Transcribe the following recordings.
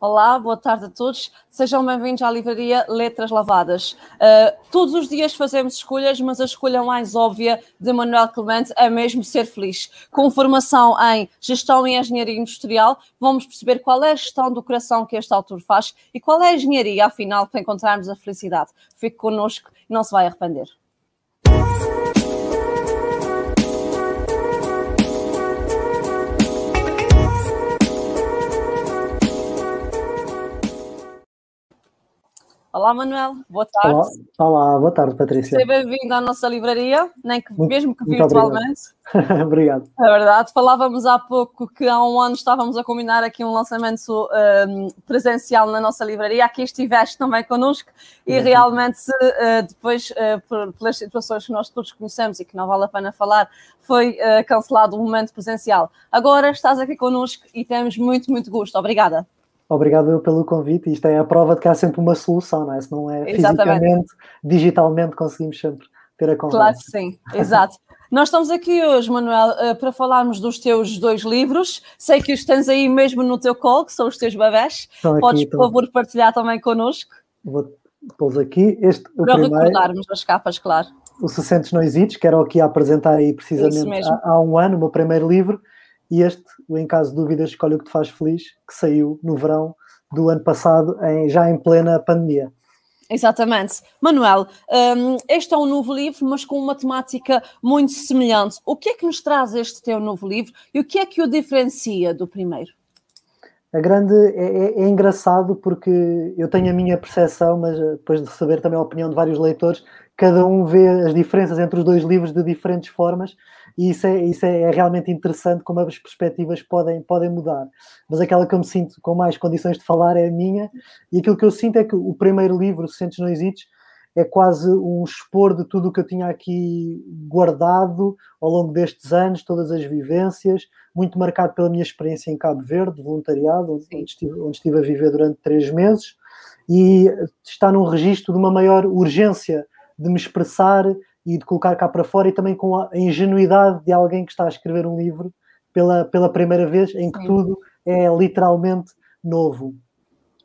Olá, boa tarde a todos. Sejam bem-vindos à livraria Letras Lavadas. Uh, todos os dias fazemos escolhas, mas a escolha mais óbvia de Manuel Clemente é mesmo ser feliz. Com formação em Gestão e Engenharia Industrial, vamos perceber qual é a gestão do coração que este autor faz e qual é a engenharia, afinal, para encontrarmos a felicidade. Fique connosco e não se vai arrepender. Olá, Manuel, boa tarde. Olá, Olá boa tarde, Patrícia. Seja bem-vindo à nossa livraria, nem que, mesmo que virtualmente. obrigado. É verdade, falávamos há pouco que há um ano estávamos a combinar aqui um lançamento um, presencial na nossa livraria. Aqui estiveste também connosco e realmente, uh, depois, uh, pelas situações que nós todos conhecemos e que não vale a pena falar, foi uh, cancelado o momento presencial. Agora estás aqui connosco e temos muito, muito gosto. Obrigada. Obrigado pelo convite. Isto é a prova de que há sempre uma solução, não é? Se não é Exatamente. fisicamente, digitalmente conseguimos sempre ter a conversa. Claro que sim, exato. Nós estamos aqui hoje, Manuel, eh, para falarmos dos teus dois livros. Sei que os tens aí mesmo no teu colo, que são os teus bebés. Aqui, Podes, por favor, partilhar também connosco? Vou pô-los aqui. Este, para primeiro, recordarmos as capas, claro. O 60 Não Existe, que era o que ia apresentar aí precisamente há, há um ano, o meu primeiro livro e este, o Em Caso de Dúvidas, Escolhe o que te faz feliz, que saiu no verão do ano passado, em, já em plena pandemia. Exatamente. Manuel, um, este é um novo livro, mas com uma temática muito semelhante. O que é que nos traz este teu novo livro e o que é que o diferencia do primeiro? A grande é, é, é engraçado porque eu tenho a minha percepção, mas eh, depois de receber também a opinião de vários leitores, cada um vê as diferenças entre os dois livros de diferentes formas e isso é, isso é, é, realmente interessante como as perspectivas podem, podem mudar. Mas aquela que eu me sinto com mais condições de falar é a minha, e aquilo que eu sinto é que o primeiro livro, Sentes Não Existe, é quase um expor de tudo o que eu tinha aqui guardado ao longo destes anos, todas as vivências, muito marcado pela minha experiência em Cabo Verde, de voluntariado, onde estive, onde estive a viver durante três meses, e está num registro de uma maior urgência de me expressar e de colocar cá para fora e também com a ingenuidade de alguém que está a escrever um livro pela, pela primeira vez em que Sim. tudo é literalmente novo.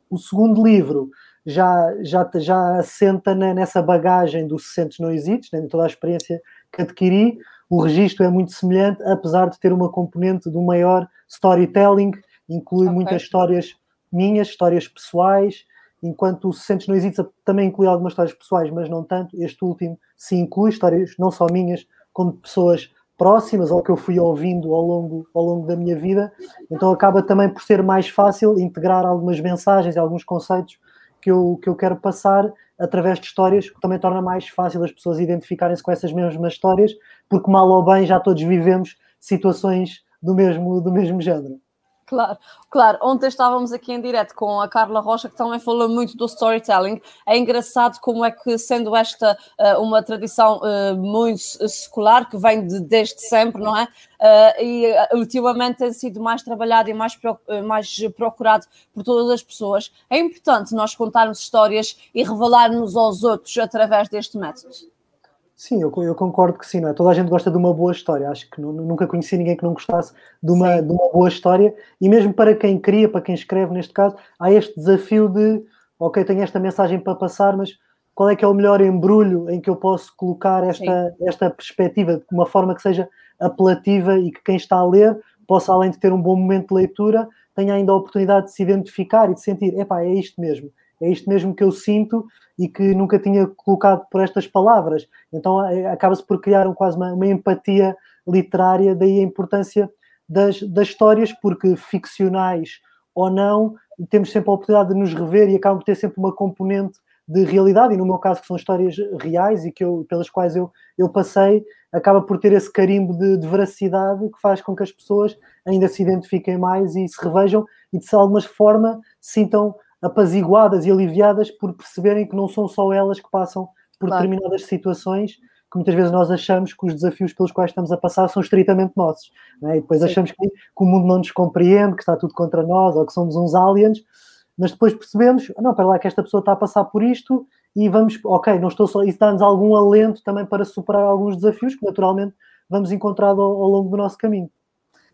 O segundo livro já, já, já assenta nessa bagagem do Se Sentes Não Existes, né, toda a experiência que adquiri. O registro é muito semelhante, apesar de ter uma componente do maior storytelling, inclui okay. muitas histórias minhas, histórias pessoais, enquanto o Sentes Não Existe também inclui algumas histórias pessoais, mas não tanto. Este último se inclui histórias não só minhas, como de pessoas próximas ou que eu fui ouvindo ao longo, ao longo da minha vida. Então acaba também por ser mais fácil integrar algumas mensagens e alguns conceitos que eu, que eu quero passar através de histórias, que também torna mais fácil as pessoas identificarem-se com essas mesmas histórias, porque mal ou bem já todos vivemos situações do mesmo, do mesmo género. Claro, claro. Ontem estávamos aqui em direto com a Carla Rocha, que também falou muito do storytelling. É engraçado como é que, sendo esta uh, uma tradição uh, muito secular, que vem de, desde sempre, não é? Uh, e ultimamente tem sido mais trabalhado e mais, mais procurado por todas as pessoas. É importante nós contarmos histórias e revelar-nos aos outros através deste método. Sim, eu, eu, concordo que sim, não é? Toda a gente gosta de uma boa história. Acho que nunca conheci ninguém que não gostasse de uma, de uma boa história. E mesmo para quem cria, para quem escreve, neste caso, há este desafio de, ok, tenho esta mensagem para passar, mas qual é que é o melhor embrulho em que eu posso colocar esta, esta perspectiva de uma forma que seja apelativa e que quem está a ler possa, além de ter um bom momento de leitura, tenha ainda a oportunidade de se identificar e de sentir, epá, é isto mesmo é isto mesmo que eu sinto e que nunca tinha colocado por estas palavras. Então é, acaba-se por criar um, quase uma, uma, empatia literária, daí a importância das, das histórias, porque ficcionais ou não, temos sempre a oportunidade de nos rever e acabam por ter sempre uma componente de realidade, e no meu caso, que são histórias reais e que eu, pelas quais eu, eu passei, acaba por ter esse carimbo de, de veracidade que faz com que as pessoas ainda se identifiquem mais e se revejam e de alguma forma sintam apaziguadas e aliviadas por perceberem que não são só elas que passam por claro. determinadas situações que muitas vezes nós achamos que os desafios pelos quais estamos a passar são estritamente nossos. É? E depois Sim. achamos que, que, o mundo não nos compreende, que está tudo contra nós ou que somos uns aliens, mas depois percebemos, não, para lá que esta pessoa está a passar por isto e vamos, ok, não estou só, isso dá-nos algum alento também para superar alguns desafios que naturalmente vamos encontrar ao, ao longo do nosso caminho.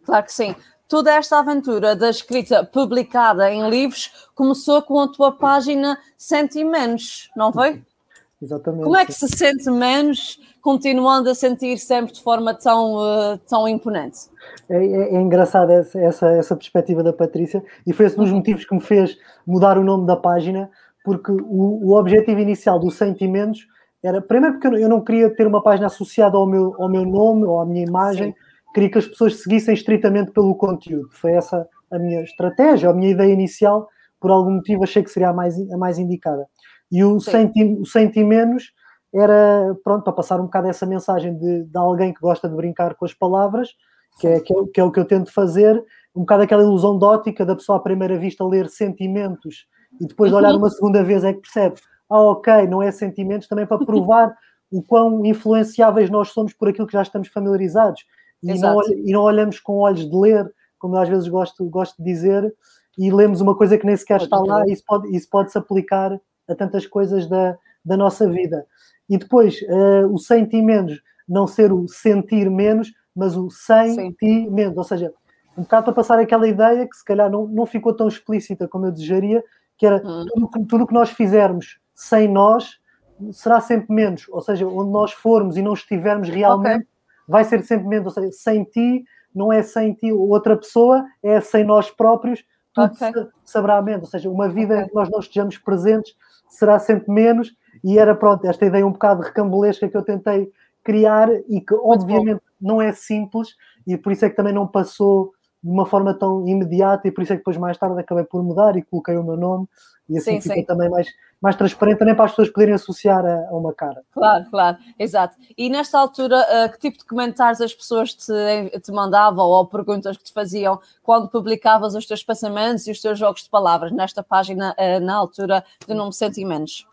Claro que sim toda esta aventura da escrita publicada em livros começou com a tua página Sente Menos, não foi? Exatamente. Como é que se sente menos, continuando a sentir sempre de forma tão, uh, tão imponente? É, é, é engraçado essa, essa, essa, perspectiva da Patrícia e foi esse um dos uhum. motivos que me fez mudar o nome da página, porque o, o objetivo inicial do Sentimentos era, primeiro porque eu não queria ter uma página associada ao meu, ao meu nome ou à minha imagem, Sim. Queria que as pessoas seguissem estritamente pelo conteúdo. Foi essa a minha estratégia, a minha ideia inicial, por algum motivo achei que seria a mais, a mais indicada. E o, senti, senti menos era, pronto, para passar um bocado essa mensagem de, de alguém que gosta de brincar com as palavras, que é, que é, que, é, o que eu tento fazer, um bocado aquela ilusão de ótica da pessoa à primeira vista ler sentimentos e depois de olhar uhum. uma segunda vez é que percebe, ah, ok, não é sentimentos, também para provar o quão influenciáveis nós somos por aquilo que já estamos familiarizados. E não, e não, olhamos com olhos de ler, como eu às vezes gosto, gosto de dizer, e lemos uma coisa que nem sequer está lá, e isso pode-se isso pode aplicar a tantas coisas da, da nossa vida. E depois, uh, o sentir menos, não ser o sentir menos, mas o sentir menos. Ou seja, um bocado para passar aquela ideia que se calhar não, não ficou tão explícita como eu desejaria, que era hum. tudo o que nós fizermos sem nós será sempre menos. Ou seja, onde nós formos e não estivermos realmente, okay. Vai ser sempre menos. Ou seja, sem ti não é sem ti outra pessoa, é sem nós próprios, tudo okay. saberá menos. Ou seja, uma vida okay. em que nós não estejamos presentes será sempre menos. E era pronto, esta ideia um bocado recambulesca que eu tentei criar e que obviamente não é simples e por isso é que também não passou de uma forma tão imediata e por isso é que depois mais tarde acabei por mudar e coloquei o meu nome e assim sim, fica sim. também mais, mais transparente também para as pessoas poderem associar a, a, uma cara. Claro, claro, exato. E nesta altura, uh, que tipo de comentários as pessoas te, te mandavam ou perguntas que te faziam quando publicavas os teus pensamentos e os teus jogos de palavras nesta página uh, na altura do nome Sentimentos?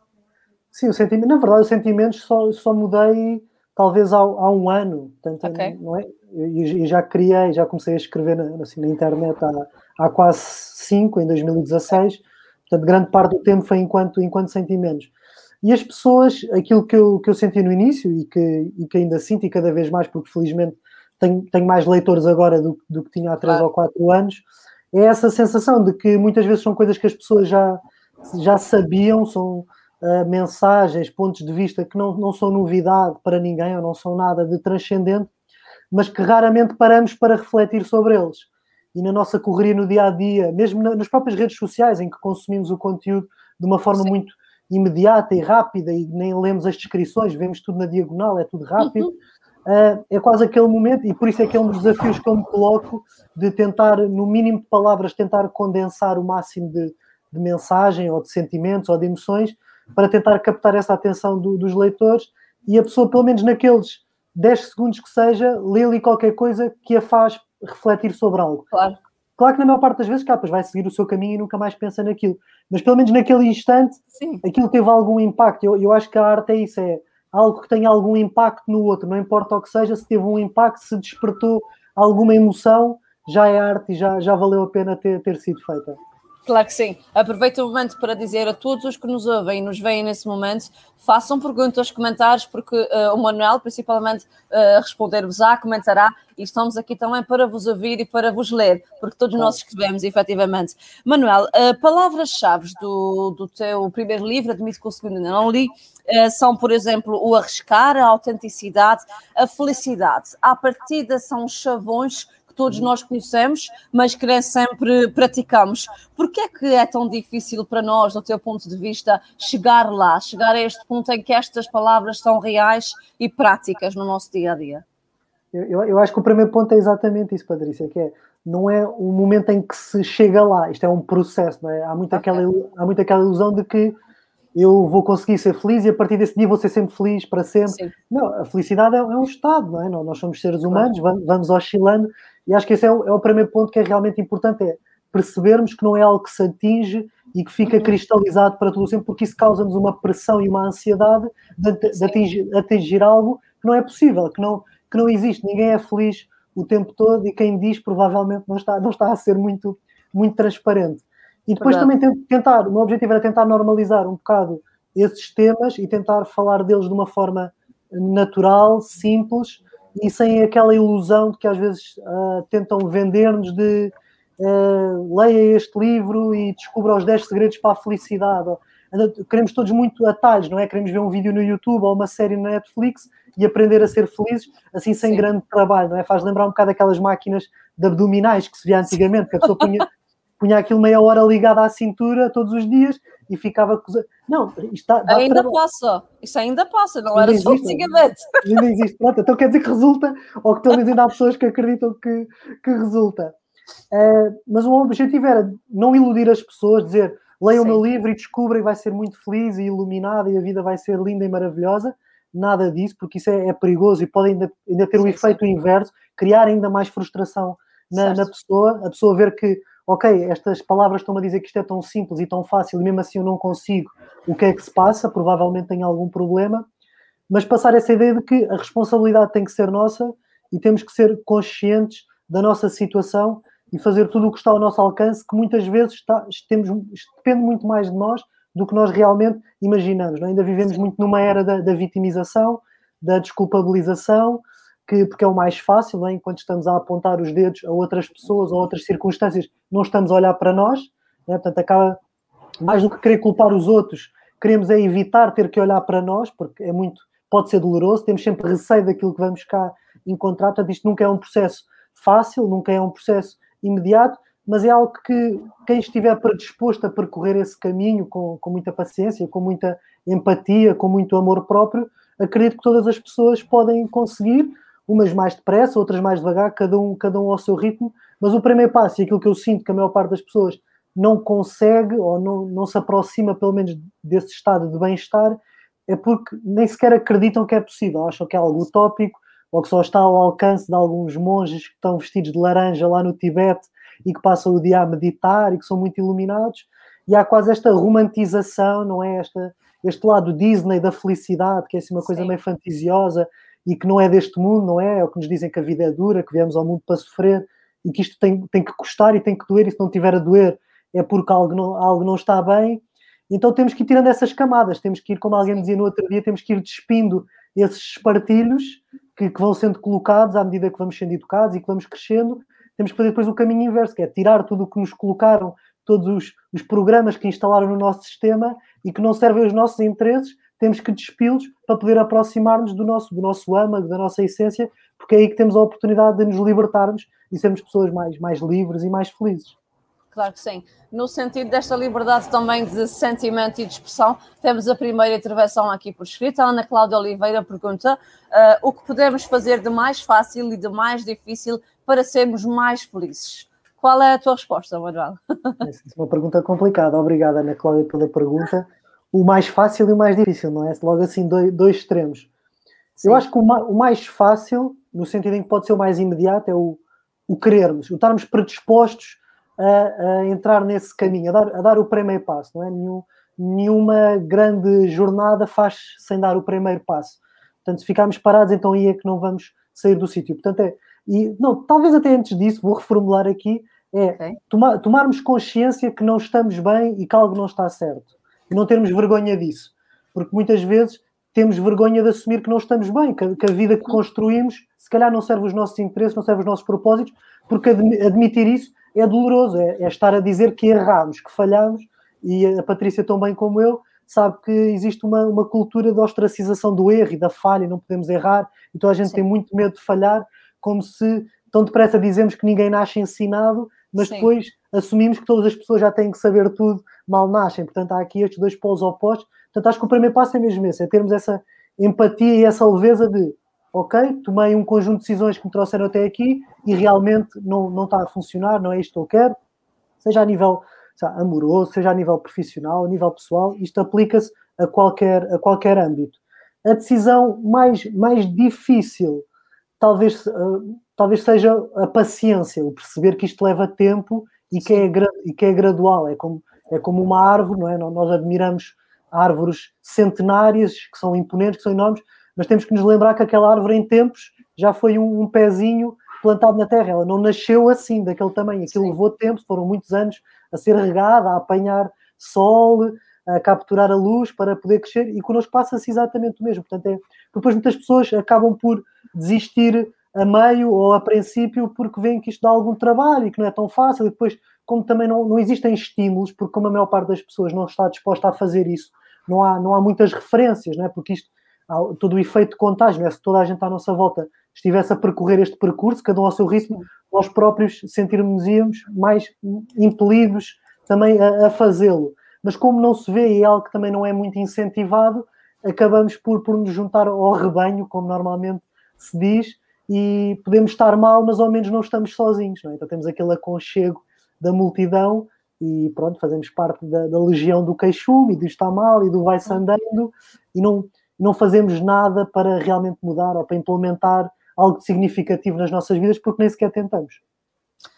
Sim, o sentimento, na verdade, os sentimentos só, só mudei talvez há, há um ano, portanto, okay. não é? E já criei, já comecei a escrever na, assim, na internet há, há quase cinco, em 2016, portanto, grande parte do tempo foi enquanto, enquanto sentimentos. E as pessoas, aquilo que eu, que eu senti no início e que, e que ainda sinto e cada vez mais, porque felizmente tenho, tenho mais leitores agora do, do que tinha há três claro. ou quatro anos, é essa sensação de que muitas vezes são coisas que as pessoas já, já sabiam, são uh, mensagens, pontos de vista que não, não são novidade para ninguém ou não são nada de transcendente, mas que raramente paramos para refletir sobre eles. E na nossa correria no dia a dia, mesmo nas próprias redes sociais, em que consumimos o conteúdo de uma forma Sim. muito imediata e rápida e nem lemos as descrições, vemos tudo na diagonal, é tudo rápido. Uhum. Uh, é quase aquele momento, e por isso é que é um dos desafios que eu me coloco de tentar, no mínimo de palavras, tentar condensar o máximo de, de mensagem ou de sentimentos ou de emoções para tentar captar essa atenção do, dos leitores e a pessoa, pelo menos naqueles 10 segundos que seja, lê ali qualquer coisa que a faz refletir sobre algo. Claro. Claro que na maior parte das vezes, capas, vai seguir o seu caminho e nunca mais pensa naquilo. Mas pelo menos naquele instante, Sim. aquilo teve algum impacto. Eu, eu acho que a arte é isso, é algo que tem algum impacto no outro. Não importa o que seja, se teve um impacto, se despertou alguma emoção, já é arte e já, já valeu a pena ter, ter sido feita. Claro que sim. Aproveito o momento para dizer a todos os que nos ouvem e nos veem nesse momento, façam perguntas, comentários, porque uh, o Manuel, principalmente, uh, responder-vos-á, comentará, e estamos aqui também para vos ouvir e para vos ler, porque todos nós escrevemos, efetivamente. Manuel, uh, palavras-chave do, do teu primeiro livro, admito que o segundo ainda não li, são, por exemplo, o arriscar, a autenticidade, a felicidade. À partida são chavões que todos nós conhecemos, mas que nem sempre praticamos. Por que é que é tão difícil para nós, do teu ponto de vista, chegar lá, chegar a este ponto em que estas palavras são reais e práticas no nosso dia a dia? Eu, eu acho que o primeiro ponto é exatamente isso, Patrícia, que é não é o momento em que se chega lá, isto é um processo, não é? Há muito, aquela, há muito aquela ilusão de que eu vou conseguir ser feliz e a partir desse dia vou ser sempre feliz para sempre. Sim. Não, a felicidade é, é, um estado, não é? Nós somos seres humanos, vamos, vamos oscilando e acho que esse é o, é o, primeiro ponto que é realmente importante, é percebermos que não é algo que se atinge e que fica uhum. cristalizado para todo o sempre, porque isso causa-nos uma pressão e uma ansiedade de, de atingir, atingir, algo que não é possível, que não, que não existe. Ninguém é feliz o tempo todo e quem diz provavelmente não está, não está a ser muito, muito transparente. E depois Verdade. também tentar, o meu objetivo era tentar normalizar um bocado esses temas e tentar falar deles de uma forma natural, simples e sem aquela ilusão de que às vezes uh, tentam vender-nos de uh, leia este livro e descubra os 10 segredos para a felicidade. Queremos todos muito atalhos, não é? Queremos ver um vídeo no YouTube ou uma série na Netflix e aprender a ser felizes, assim sem Sim. grande trabalho, não é? Faz lembrar um bocado aquelas máquinas de abdominais que se via antigamente, que a pessoa punha, punha aquilo meia hora ligada à cintura todos os dias e ficava. Não, dá ainda passa, isso ainda passa, não era só antigamente. Ainda existe, pronto, então quer dizer que resulta, ou que pelo menos ainda há pessoas que acreditam que, que resulta. Uh, mas o objetivo era não iludir as pessoas, dizer leiam o meu livro e descobrem, vai ser muito feliz e iluminada e a vida vai ser linda e maravilhosa. Nada disso, porque isso é, é perigoso e pode ainda, ainda ter o efeito sim. inverso, criar ainda mais frustração na, na, pessoa, a pessoa ver que, ok, estas palavras estão a dizer que isto é tão simples e tão fácil e mesmo assim eu não consigo, o que é que se passa? Provavelmente tem algum problema, mas passar essa ideia de que a responsabilidade tem que ser nossa e temos que ser conscientes da nossa situação e fazer tudo o que está ao nosso alcance, que muitas vezes está, temos, depende muito mais de nós do que nós realmente imaginamos. Não? É? Ainda vivemos muito numa era da, da vitimização, da desculpabilização, que, porque é o mais fácil, é? enquanto estamos a apontar os dedos a outras pessoas ou outras circunstâncias, não estamos a olhar para nós, é? portanto, acaba mais do que querer culpar os outros, queremos é evitar ter que olhar para nós, porque é muito, pode ser doloroso, temos sempre receio daquilo que vamos cá encontrar, portanto, isto nunca é um processo fácil, nunca é um processo imediato, mas é algo que quem estiver predisposto a percorrer esse caminho com, com muita paciência, com muita empatia, com muito amor próprio, acredito que todas as pessoas podem conseguir, umas mais depressa, outras mais devagar, cada um, cada um ao seu ritmo, mas o primeiro passo, e aquilo que eu sinto que a maior parte das pessoas não consegue ou não, não se aproxima, pelo menos, desse estado de bem-estar, é porque nem sequer acreditam que é possível, acham que é algo utópico, ou que só está ao alcance de alguns monges que estão vestidos de laranja lá no Tibete e que passam o dia a meditar e que são muito iluminados. E há quase esta romantização, não é? Esta, este lado Disney da felicidade, que é assim uma coisa Sim. meio fantasiosa e que não é deste mundo, não é? É o que nos dizem que a vida é dura, que viemos ao mundo para sofrer e que isto tem, tem que custar e tem que doer, e se não tiver a doer é porque algo não, algo não está bem. Então temos que ir tirando essas camadas, temos que ir, como alguém dizia no outro dia, temos que ir despindo esses espartilhos que, que, vão sendo colocados à medida que vamos sendo educados e que vamos crescendo, temos que fazer depois o caminho inverso, que é tirar tudo o que nos colocaram, todos os, os programas que instalaram no nosso sistema e que não servem aos nossos interesses, temos que despi-los para poder aproximar-nos do nosso, do nosso âmago, da nossa essência, porque é aí que temos a oportunidade de nos libertarmos e sermos pessoas mais, mais livres e mais felizes. Claro que sim. No sentido desta liberdade também de sentimento e de expressão, temos a primeira intervenção aqui por escrito. A Ana Cláudia Oliveira pergunta uh, o que podemos fazer de mais fácil e de mais difícil para sermos mais felizes. Qual é a tua resposta, Manuel? Essa é uma pergunta complicada. Obrigada, Ana Cláudia, pela pergunta. O mais fácil e o mais difícil, não é? Logo assim, dois, dois extremos. Sim. Eu acho que o, o, mais fácil, no sentido em que pode ser o mais imediato, é o, o querermos, o estarmos predispostos a, a, entrar nesse caminho, a dar, a dar o primeiro passo, não é? Nenhum, nenhuma grande jornada faz sem dar o primeiro passo. Portanto, se ficarmos parados, então aí é que não vamos sair do sítio. Portanto, é, e não, talvez até antes disso, vou reformular aqui, é okay. tomar, tomarmos consciência que não estamos bem e que algo não está certo. E não termos vergonha disso. Porque muitas vezes temos vergonha de assumir que não estamos bem, que, que a vida que construímos se calhar não serve os nossos interesses, não serve os nossos propósitos, porque admitir isso é doloroso, é, é estar a dizer que erramos, que falhamos, e a Patrícia, tão bem como eu, sabe que existe uma, uma cultura de ostracização do erro e da falha, e não podemos errar, então a gente Sim. tem muito medo de falhar, como se tão depressa dizemos que ninguém nasce ensinado, mas Sim. depois assumimos que todas as pessoas já têm que saber tudo, mal nascem. Portanto, há aqui estes dois polos opostos. Portanto, acho que o primeiro passo é mesmo esse, é termos essa empatia e essa leveza de ok, tomei um conjunto de decisões que me trouxeram até aqui e realmente não, não está a funcionar, não é isto que eu quero, seja a nível seja, amoroso, seja a nível profissional, a nível pessoal, isto aplica-se a qualquer, a qualquer âmbito. A decisão mais, mais difícil talvez, uh, talvez seja a paciência, o perceber que isto leva tempo e que, é, e que é gradual, é como, é como uma árvore, não é? Nós admiramos árvores centenárias que são imponentes, que são enormes, mas temos que nos lembrar que aquela árvore em tempos já foi um, um pezinho plantado na terra, ela não nasceu assim, daquele tamanho, aquilo Sim. levou tempo, foram muitos anos a ser regada, a apanhar sol, a capturar a luz para poder crescer, e connosco passa-se exatamente o mesmo. Portanto, é depois muitas pessoas acabam por desistir a meio ou a princípio porque veem que isto dá algum trabalho e que não é tão fácil, e depois, como também não, não existem estímulos, porque como a maior parte das pessoas não está disposta a fazer isso, não há, não há muitas referências, não é? porque isto, todo o efeito de contágio, é? se toda a gente à nossa volta estivesse a percorrer este percurso, cada um ao seu ritmo, nós próprios sentirmos mais impelidos também a, a fazê-lo. Mas como não se vê e é algo que também não é muito incentivado, acabamos por, por nos juntar ao rebanho, como normalmente se diz, e podemos estar mal, mas ao menos não estamos sozinhos. Não é? Então temos aquele aconchego da multidão e pronto, fazemos parte da, da legião do queixume e do está mal e do vai-se andando e não, não fazemos nada para realmente mudar ou para implementar algo significativo nas nossas vidas porque nem sequer tentamos.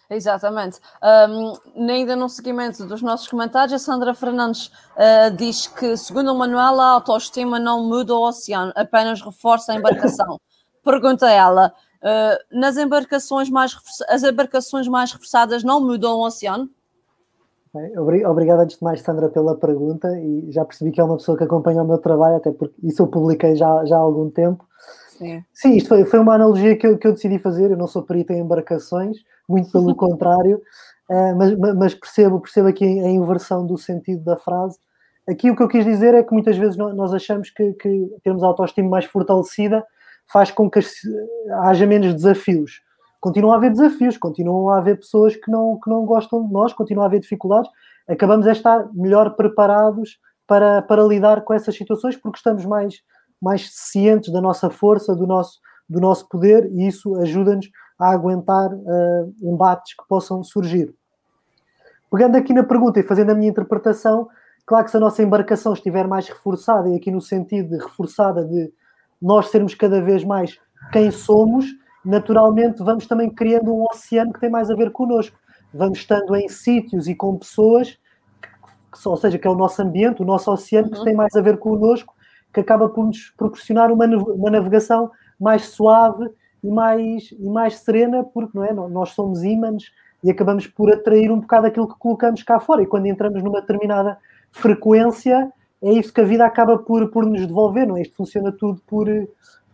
Exatamente. Um, ainda no seguimento dos nossos comentários, a Sandra Fernandes uh, diz que, segundo o Manuel, a autoestima não muda o oceano, apenas reforça a embarcação. Pergunta ela: uh, nas embarcações mais as embarcações mais reforçadas não mudam o oceano? Obrigado antes de mais, Sandra, pela pergunta e já percebi que é uma pessoa que acompanha o meu trabalho, até porque isso eu publiquei já, já há algum tempo. Sim, Sim isto foi, foi uma analogia que eu, que eu decidi fazer. Eu não sou perito em embarcações, muito pelo contrário, uh, mas, mas, percebo, percebo aqui a inversão do sentido da frase. Aqui o que eu quis dizer é que muitas vezes nós achamos que, que termos a autoestima mais fortalecida faz com que haja menos desafios. Continuam a haver desafios, continuam a haver pessoas que não, que não gostam de nós, continuam a haver dificuldades. Acabamos a estar melhor preparados para, para lidar com essas situações porque estamos mais, mais cientes da nossa força, do nosso, do nosso poder e isso ajuda-nos a aguentar uh, embates que possam surgir. Pegando aqui na pergunta e fazendo a minha interpretação, claro que se a nossa embarcação estiver mais reforçada, e aqui no sentido de reforçada de nós sermos cada vez mais quem somos, naturalmente vamos também criando um oceano que tem mais a ver connosco. Vamos estando em sítios e com pessoas, que, ou seja, que é o nosso ambiente, o nosso oceano, que uhum. tem mais a ver connosco, que acaba por nos proporcionar uma, uma navegação mais suave e mais, e mais serena, porque não é? nós somos ímãs e acabamos por atrair um bocado aquilo que colocamos cá fora. E quando entramos numa determinada frequência, é isso que a vida acaba por, por nos devolver, não é? Isto funciona tudo por,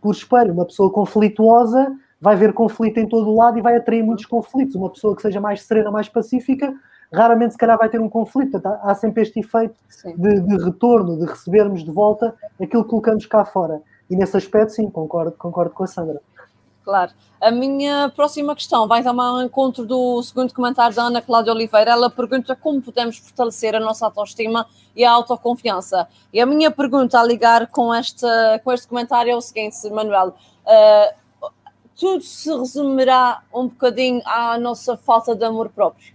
por espelho. Uma pessoa conflituosa vai ver conflito em todo o lado e vai atrair muitos conflitos. Uma pessoa que seja mais serena, mais pacífica, raramente se calhar vai ter um conflito. Há sempre este efeito de, de, retorno, de recebermos de volta aquilo que colocamos cá fora. E nesse aspecto, sim, concordo, concordo com a Sandra. Claro. A minha próxima questão vai também ao encontro do segundo comentário da Ana Cláudia Oliveira. Ela pergunta como podemos fortalecer a nossa autoestima e a autoconfiança. E a minha pergunta a ligar com este, com este comentário é o seguinte, Manuel. Uh, tudo se resumirá um bocadinho à nossa falta de amor próprio.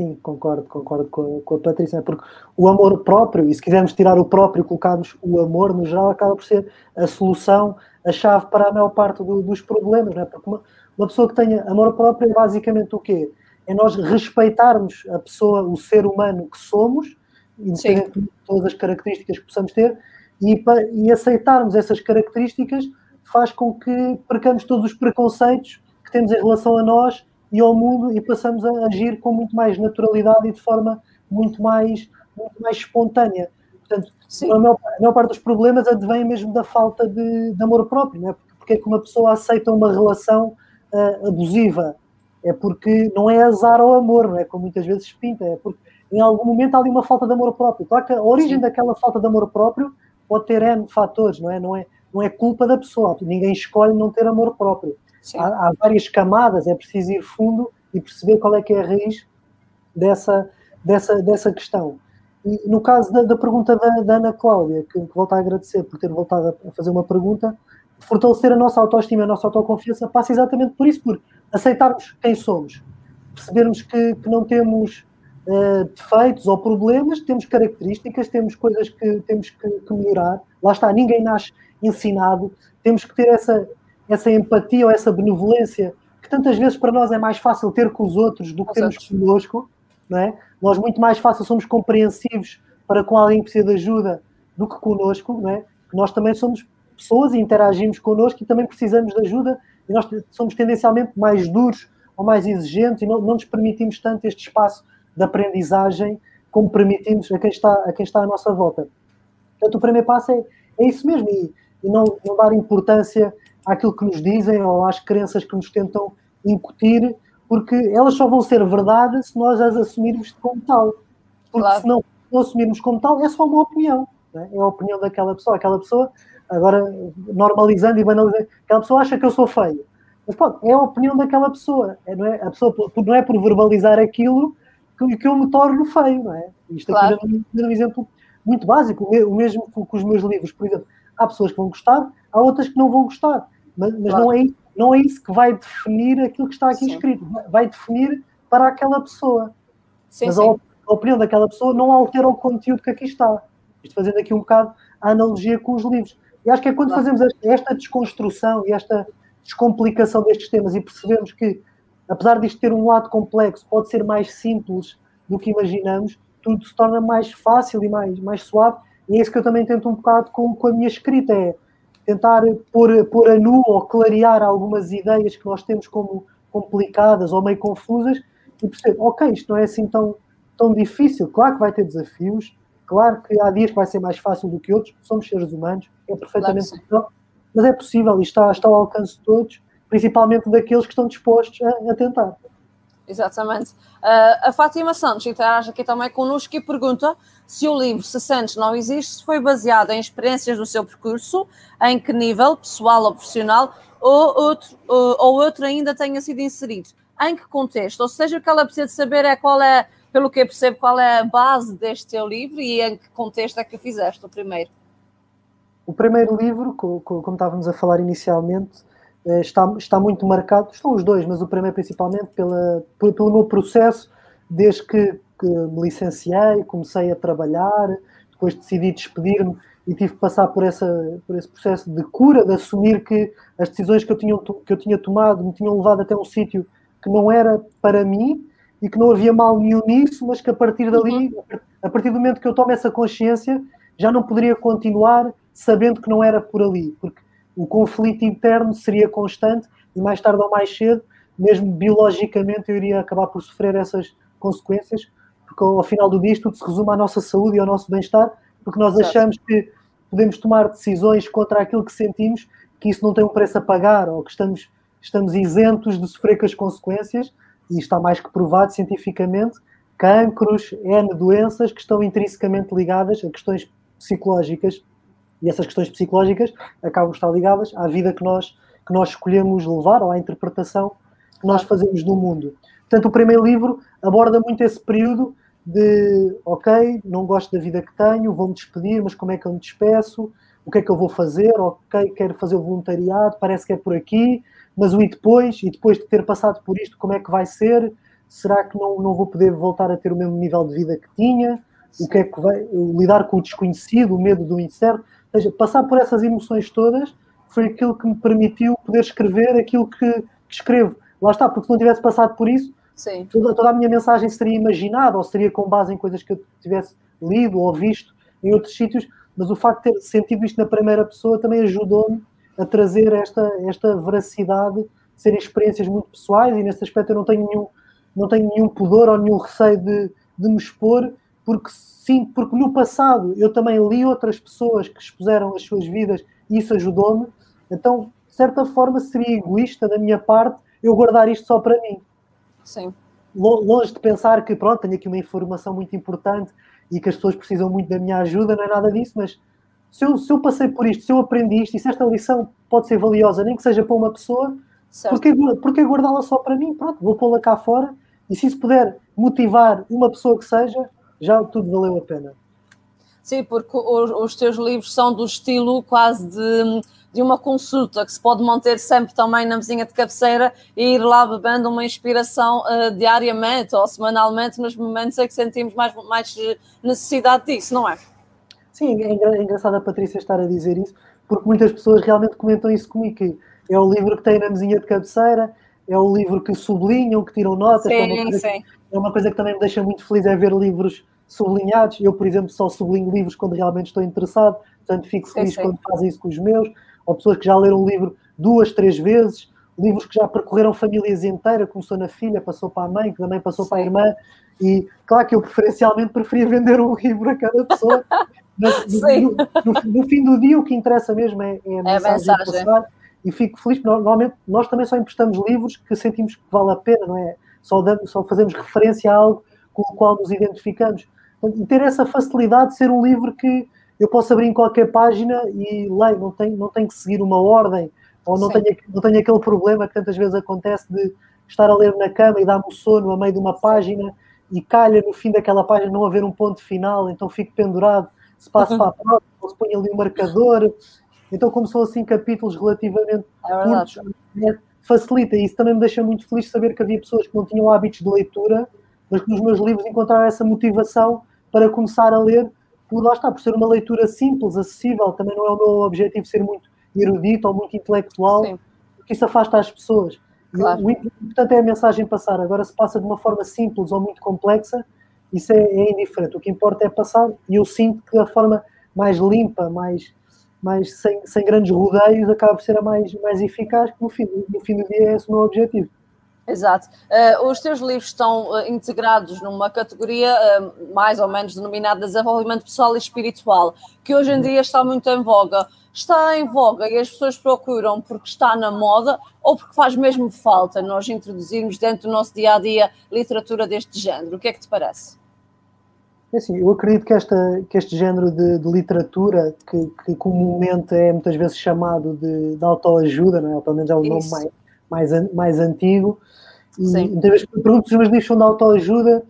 Sim, concordo, concordo com a, com a Patrícia, né? porque o amor próprio, e se quisermos tirar o próprio e colocarmos o amor no geral, acaba por ser a solução a chave para a maior parte do, dos problemas, não é? Porque uma, uma, pessoa que tenha amor próprio é basicamente o quê? É nós respeitarmos a pessoa, o ser humano que somos, independente de todas as características que possamos ter, e, e aceitarmos essas características faz com que percamos todos os preconceitos que temos em relação a nós e ao mundo e passamos a agir com muito mais naturalidade e de forma muito mais, muito mais espontânea. Portanto, a maior, a maior, parte dos problemas advém mesmo da falta de, de amor próprio, não é? Porque é que uma pessoa aceita uma relação uh, abusiva? É porque não é azar ao amor, não é? Como muitas vezes se pinta, é porque em algum momento há ali uma falta de amor próprio. Claro que a origem Sim. daquela falta de amor próprio pode ter N fatores, não é? Não é, não é culpa da pessoa, ninguém escolhe não ter amor próprio. Há, há, várias camadas, é preciso ir fundo e perceber qual é que é a raiz dessa, dessa, dessa questão. E no caso da, da pergunta da, da, Ana Cláudia, que, que volto a agradecer por ter voltado a fazer uma pergunta, fortalecer a nossa autoestima, a nossa autoconfiança passa exatamente por isso, por aceitarmos quem somos, percebermos que, que não temos uh, defeitos ou problemas, temos características, temos coisas que temos que, que, melhorar. Lá está, ninguém nasce ensinado, temos que ter essa, essa empatia ou essa benevolência que tantas vezes para nós é mais fácil ter com os outros do que termos conosco não é? Nós muito mais fácil somos compreensivos para com alguém que precisa de ajuda do que connosco, não é? Nós também somos pessoas e interagimos connosco e também precisamos de ajuda e nós somos tendencialmente mais duros ou mais exigentes e não, não nos permitimos tanto este espaço de aprendizagem como permitimos a quem está a, quem está à nossa volta. Portanto, o primeiro passo é, é isso mesmo, e, e não, não dar importância àquilo que nos dizem ou às crenças que nos tentam incutir, porque elas só vão ser verdade se nós as assumirmos como tal. Porque claro. se não, não assumirmos como tal, é só uma opinião. É? é a opinião daquela pessoa. Aquela pessoa, agora normalizando e banalizando, aquela pessoa acha que eu sou feio. Mas pronto, é a opinião daquela pessoa. É, não é? A pessoa não é por verbalizar aquilo que, que eu me torno feio, não é? Isto aqui claro. é um exemplo muito básico, o mesmo com os meus livros, por exemplo. Há pessoas que vão gostar, há outras que não vão gostar. Mas, mas claro. não, é, não é isso que vai definir aquilo que está aqui sim. escrito. Vai definir para aquela pessoa. Sim, mas sim. A, opinião daquela pessoa não altera o conteúdo que aqui está. Isto fazendo aqui um bocado a analogia com os livros. E acho que é quando claro. fazemos esta desconstrução e esta descomplicação destes temas e percebemos que, apesar disto ter um lado complexo, pode ser mais simples do que imaginamos, tudo se torna mais fácil e mais, mais suave. E é isso que eu também tento um bocado com, com a minha escrita, é tentar pôr, pôr a nu ou clarear algumas ideias que nós temos como complicadas ou meio confusas e perceber, ok, isto não é assim tão, tão difícil. Claro que vai ter desafios, claro que há dias que vai ser mais fácil do que outros, somos seres humanos, é perfeitamente claro possível, mas é possível e está, está ao alcance de todos, principalmente daqueles que estão dispostos a, a tentar. Exatamente. Uh, a Fátima Santos interage aqui também connosco e pergunta se o livro Se Sentes Não Existe foi baseado em experiências do seu percurso, em que nível, pessoal ou profissional, ou outro, ou, ou outro ainda tenha sido inserido. Em que contexto? Ou seja, o que ela precisa de saber é qual é, pelo que eu percebo, qual é a base deste teu livro e em que contexto é que fizeste o primeiro. O primeiro livro, como estávamos a falar inicialmente, está, está muito marcado, estão os dois, mas o primeiro principalmente pela, pelo meu processo, desde que, que me licenciei, comecei a trabalhar, depois decidi despedir-me e tive que passar por, essa, por esse processo de cura, de assumir que as decisões que eu tinha, que eu tinha tomado me tinham levado até um sítio que não era para mim e que não havia mal nenhum nisso, mas que a partir dali, uhum. a partir do momento que eu tomo essa consciência, já não poderia continuar sabendo que não era por ali, porque o conflito interno seria constante e mais tarde ou mais cedo, mesmo biologicamente, eu iria acabar por sofrer essas consequências, porque ao final do dia tudo se resume à nossa saúde e ao nosso bem-estar, porque nós achamos que podemos tomar decisões contra aquilo que sentimos, que isso não tem um preço a pagar, ou que estamos, estamos isentos de sofrer com as consequências, e está mais que provado cientificamente, cancros, N doenças que estão intrinsecamente ligadas a questões psicológicas e essas questões psicológicas acabam de estar ligadas à vida que nós, que nós escolhemos levar ou à interpretação que nós fazemos do mundo. Portanto, o primeiro livro aborda muito esse período de, ok, não gosto da vida que tenho, vou-me despedir, mas como é que eu me despeço? O que é que eu vou fazer? Ok, quero fazer o voluntariado, parece que é por aqui, mas o e depois? E depois de ter passado por isto, como é que vai ser? Será que não, não vou poder voltar a ter o mesmo nível de vida que tinha? O que é que vai... Lidar com o desconhecido, o medo do incerto ou seja, passar por essas emoções todas foi aquilo que me permitiu poder escrever aquilo que, que escrevo. Lá está, porque se não tivesse passado por isso, toda, toda, a minha mensagem seria imaginada ou seria com base em coisas que eu tivesse lido ou visto em outros sítios, mas o facto de ter sentido isto na primeira pessoa também ajudou-me a trazer esta, esta veracidade, serem experiências muito pessoais e nesse aspecto eu não tenho nenhum, não tenho nenhum pudor ou nenhum receio de, de me expor, porque sim, porque no passado eu também li outras pessoas que expuseram as suas vidas e isso ajudou-me. Então, de certa forma, seria egoísta da minha parte eu guardar isto só para mim. Sim. Longe de pensar que, pronto, tenho aqui uma informação muito importante e que as pessoas precisam muito da minha ajuda, não é nada disso, mas se eu, se eu passei por isto, se eu aprendi isto e se esta lição pode ser valiosa, nem que seja para uma pessoa, porque, porque guardá-la só para mim? Pronto, vou pô-la cá fora e se isso puder motivar uma pessoa que seja, já tudo valeu a pena. Sim, porque os, os teus livros são do estilo quase de, de uma consulta, que se pode manter sempre também na mesinha de cabeceira e ir lá bebendo uma inspiração uh, diariamente ou semanalmente nos momentos em que sentimos mais, mais necessidade disso, não é? Sim, é, é engraçado a Patrícia estar a dizer isso, porque muitas pessoas realmente comentam isso comigo, que é o livro que tem na mesinha de cabeceira, é o livro que sublinham, que tiram notas. Sim, é, uma sim. é uma coisa que também me deixa muito feliz, é ver livros sublinhados. Eu, por exemplo, só sublinho livros quando realmente estou interessado, portanto fico feliz sim, quando fazem isso com os meus. Ou pessoas que já leram um livro duas, três vezes, livros que já percorreram famílias inteiras, começou na filha, passou para a mãe, que também passou para a irmã. E claro que eu preferencialmente preferia vender um livro a cada pessoa, Mas, no, no, no, fim do dia, o que interessa mesmo é, é a mensagem. É a mensagem. Passar, e fico feliz, normalmente nós também só emprestamos livros que sentimos que vale a pena, não é? Só, damos, só fazemos referência a algo com o qual nos identificamos. E ter essa facilidade de ser um livro que eu posso abrir em qualquer página e leio, não tenho, não tenho que seguir uma ordem, ou não tenho, não tenho aquele problema que tantas vezes acontece de estar a ler na cama e dar-me o sono a meio de uma página e calha no fim daquela página não haver um ponto final, então fico pendurado, se passo para a próxima, ou se põe ali um marcador. Então, como são assim capítulos relativamente é curtos, é, facilita. E isso também me deixa muito feliz saber que havia pessoas que não tinham hábitos de leitura, mas que nos meus livros encontraram essa motivação para começar a ler, por lá está, por ser uma leitura simples, acessível. Também não é o meu objetivo ser muito erudito ou muito intelectual, Sim. porque isso afasta as pessoas. Claro. O importante é a mensagem passar. Agora, se passa de uma forma simples ou muito complexa, isso é, é indiferente. O que importa é passar, e eu sinto que a forma mais limpa, mais, mais sem, sem grandes rodeios, acaba por ser a mais, mais eficaz, que no fim, no fim do dia é esse o meu objetivo. Exato. Uh, os teus livros estão uh, integrados numa categoria uh, mais ou menos denominada desenvolvimento pessoal e espiritual, que hoje em dia está muito em voga. Está em voga e as pessoas procuram porque está na moda ou porque faz mesmo falta nós introduzirmos dentro do nosso dia a dia literatura deste género? O que é que te parece? É assim, eu acredito que, esta, que este género de, de literatura, que, que, comumente é muitas vezes chamado de, de autoajuda, não é? pelo menos é o nome mais, mais, mais antigo, e muitas vezes pergunto se os meus livros são de autoajuda,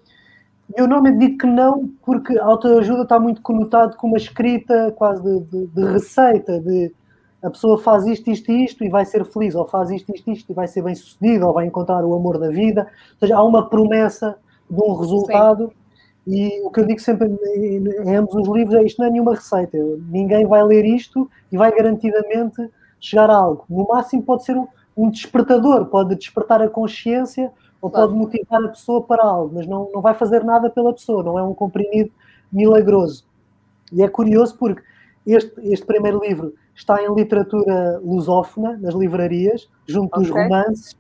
eu normalmente digo que não, porque a autoajuda está muito conotado com uma escrita quase de, de, de, receita, de a pessoa faz isto, isto e isto e vai ser feliz, ou faz isto, isto, isto e vai ser bem sucedido, ou vai encontrar o amor da vida. Ou seja, há uma promessa de um resultado. Sim. E o que eu digo sempre em ambos os livros é isto não é nenhuma receita. Ninguém vai ler isto e vai garantidamente chegar a algo. No máximo pode ser um, um despertador, pode despertar a consciência ou claro. pode motivar a pessoa para algo, mas não, não vai fazer nada pela pessoa, não é um comprimido milagroso. E é curioso porque este, este primeiro livro está em literatura lusófona, nas livrarias, junto okay. dos romances,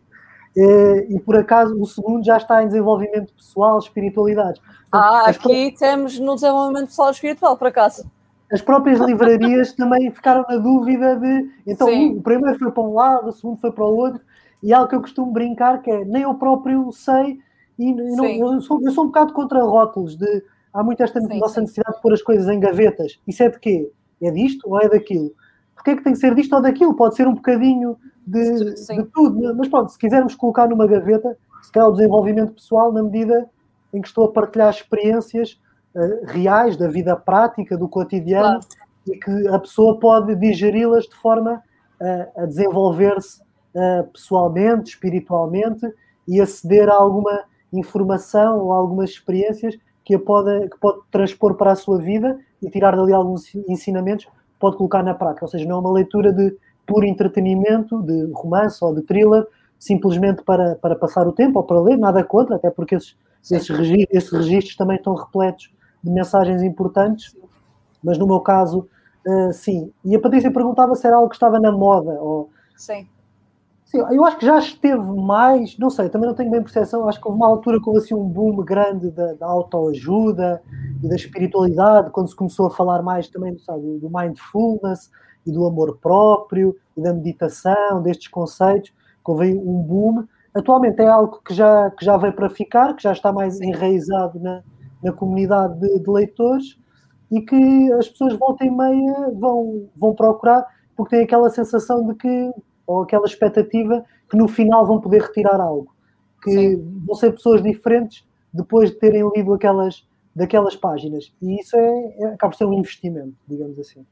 e por acaso o segundo já está em desenvolvimento pessoal, espiritualidade. Ah, As aqui temos no desenvolvimento pessoal espiritual, por acaso. As próprias livrarias também ficaram na dúvida de. Então, Sim. o primeiro foi para um lado, o segundo foi para o outro, e é algo que eu costumo brincar que é nem eu próprio sei, e não, eu, sou, eu sou um bocado contra rótulos de há muito esta sim, nossa necessidade de pôr as coisas em gavetas. Isso é de quê? É disto ou é daquilo? Porquê é que tem que ser disto ou daquilo? Pode ser um bocadinho de, de tudo. Mas pronto, se quisermos colocar numa gaveta, se calhar o desenvolvimento pessoal, na medida em que estou a partilhar experiências uh, reais da vida prática, do cotidiano, claro. e que a pessoa pode digeri-las de forma uh, a desenvolver-se uh, pessoalmente, espiritualmente e aceder a alguma informação ou algumas experiências que, a pode, que pode transpor para a sua vida e tirar dali alguns ensinamentos, pode colocar na prática. Ou seja, não é uma leitura de puro entretenimento, de romance ou de thriller, simplesmente para, para passar o tempo ou para ler, nada contra, até porque esses, esses, registros, esses registros também estão repletos de mensagens importantes, mas no meu caso, uh, sim. E a Patrícia perguntava se era algo que estava na moda. Ou... Sim. Sim, eu acho que já esteve mais, não sei, também não tenho bem percepção, acho que houve uma altura que houve assim um boom grande da, da autoajuda e da espiritualidade, quando se começou a falar mais também sabe, do mindfulness e do amor próprio e da meditação, destes conceitos, que houve um boom. Atualmente é algo que já, que já veio para ficar, que já está mais enraizado na, na comunidade de, de leitores e que as pessoas volta e meia vão, vão procurar porque têm aquela sensação de que ou aquela expectativa que no final vão poder retirar algo. Que Sim. vão ser pessoas diferentes depois de terem lido aquelas, daquelas páginas. E isso é, é acaba por ser um investimento, digamos assim.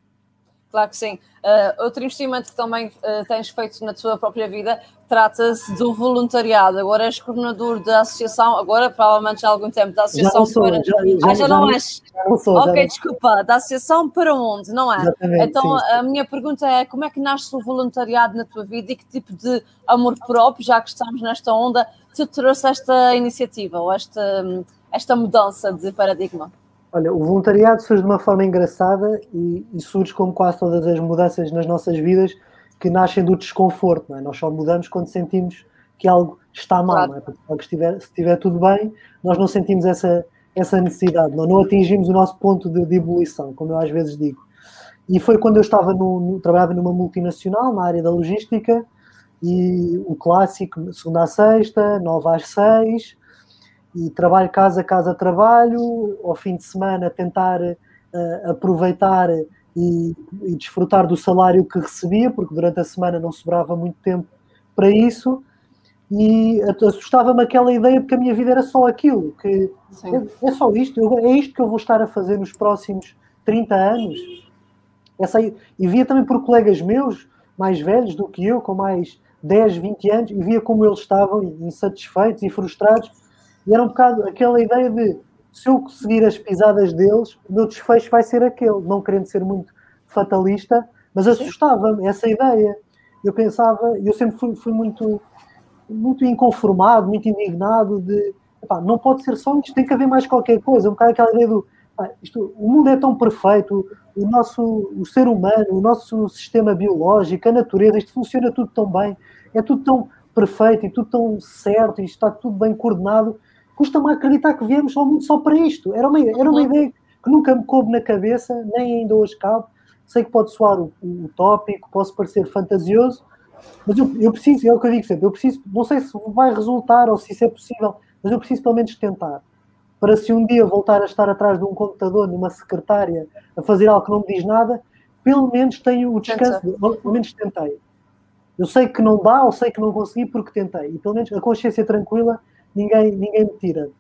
Claro que sim. Uh, outro investimento que também uh, tens feito na tua própria vida trata-se do voluntariado. Agora és coordenador da associação, agora provavelmente já há algum tempo, da Associação já sou, para. Já, já, ah, já, não és? Já sou, ok, desculpa, da Associação para onde, não é? Exatamente, então sim. a minha pergunta é: como é que nasce o voluntariado na tua vida e que tipo de amor próprio, já que estamos nesta onda, te trouxe esta iniciativa ou esta, esta mudança de paradigma? Olha, o voluntariado surge de uma forma engraçada e, e, surge como quase todas as mudanças nas nossas vidas que nascem do desconforto, não é? Nós só mudamos quando sentimos que algo está mal, claro. não é? Porque se estiver, se estiver tudo bem, nós não sentimos essa, essa necessidade, não, não atingimos o nosso ponto de, de, ebulição, como eu às vezes digo. E foi quando eu estava no, no, trabalhava numa multinacional, na área da logística, e o clássico, segunda a sexta, nove às seis, e trabalho casa, casa, trabalho, ao fim de semana tentar uh, aproveitar e, e, desfrutar do salário que recebia, porque durante a semana não sobrava muito tempo para isso, e assustava-me aquela ideia porque a minha vida era só aquilo, que é, é, só isto, eu, é isto que eu vou estar a fazer nos próximos 30 anos. Essa, e via também por colegas meus, mais velhos do que eu, com mais 10, 20 anos, e via como eles estavam insatisfeitos e frustrados, e era um bocado aquela ideia de se eu seguir as pisadas deles, o meu desfecho vai ser aquele, não querendo ser muito fatalista, mas assustava-me essa ideia. Eu pensava, eu sempre fui, fui muito muito inconformado, muito indignado de epá, não pode ser só isto, tem que haver mais qualquer coisa, um bocado aquela ideia do isto, o mundo é tão perfeito, o nosso o ser humano, o nosso sistema biológico, a natureza, isto funciona tudo tão bem, é tudo tão perfeito e tudo tão certo e está tudo bem coordenado, custa-me acreditar que viemos ao mundo só para isto. Era uma, era uma ideia que nunca me coube na cabeça, nem ainda hoje cabe. Sei que pode soar utópico, posso parecer fantasioso, mas eu, eu preciso, é o que eu digo sempre, eu preciso, não sei se vai resultar ou se isso é possível, mas eu preciso pelo menos tentar. Para se um dia voltar a estar atrás de um computador, numa secretária, a fazer algo que não me diz nada, pelo menos tenho o descanso, de, pelo menos tentei. Eu sei que não dá, ou sei que não consegui porque tentei. E pelo menos a consciência tranquila ninguém, ninguém me tira.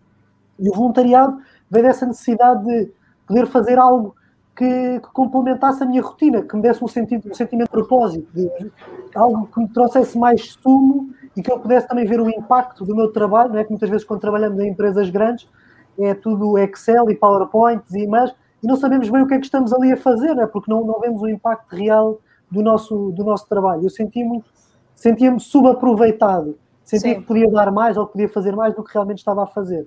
E o voluntariado vem dessa necessidade de poder fazer algo que, que, complementasse a minha rotina, que me desse um, sentido, um sentimento de propósito, de, algo que me trouxesse mais sumo e que eu pudesse também ver o impacto do meu trabalho, não é? que muitas vezes quando trabalhamos em empresas grandes é tudo Excel e PowerPoints e mais, e não sabemos bem o que é que estamos ali a fazer, é? porque não, não vemos o impacto real do nosso, do nosso trabalho. Eu sentia muito, sentia-me subaproveitado, sentia Sim. que podia dar mais ou que podia fazer mais do que realmente estava a fazer.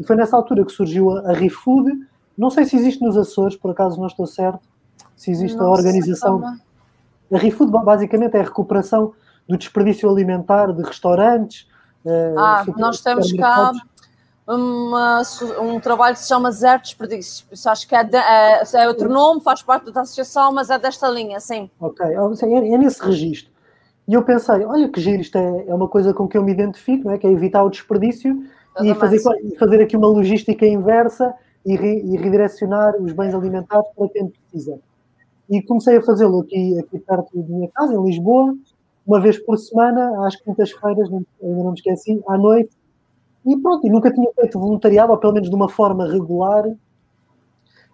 E foi nessa altura que surgiu a, a ReFood, não sei se existe nos Açores, por acaso não estou certo, se existe não a organização. A ReFood basicamente é a recuperação do desperdício alimentar de restaurantes. Eh, ah, nós temos cá uma, um trabalho que se chama Zero Desperdício. Isso acho que é, de, é, é, outro nome, faz parte da associação, mas é desta linha, sim. Ok, é, é nesse registro. E eu pensei, olha que giro, isto é, é uma coisa com que eu me identifico, não é? que é evitar o desperdício e fazer, fazer aqui uma logística inversa e, re, e, redirecionar os bens alimentares para quem precisa. E comecei a fazê-lo aqui, aqui perto da minha casa, em Lisboa, uma vez por semana, às quintas-feiras, ainda não me esqueci, à noite. E pronto, e nunca tinha feito voluntariado, ou pelo menos de uma forma regular.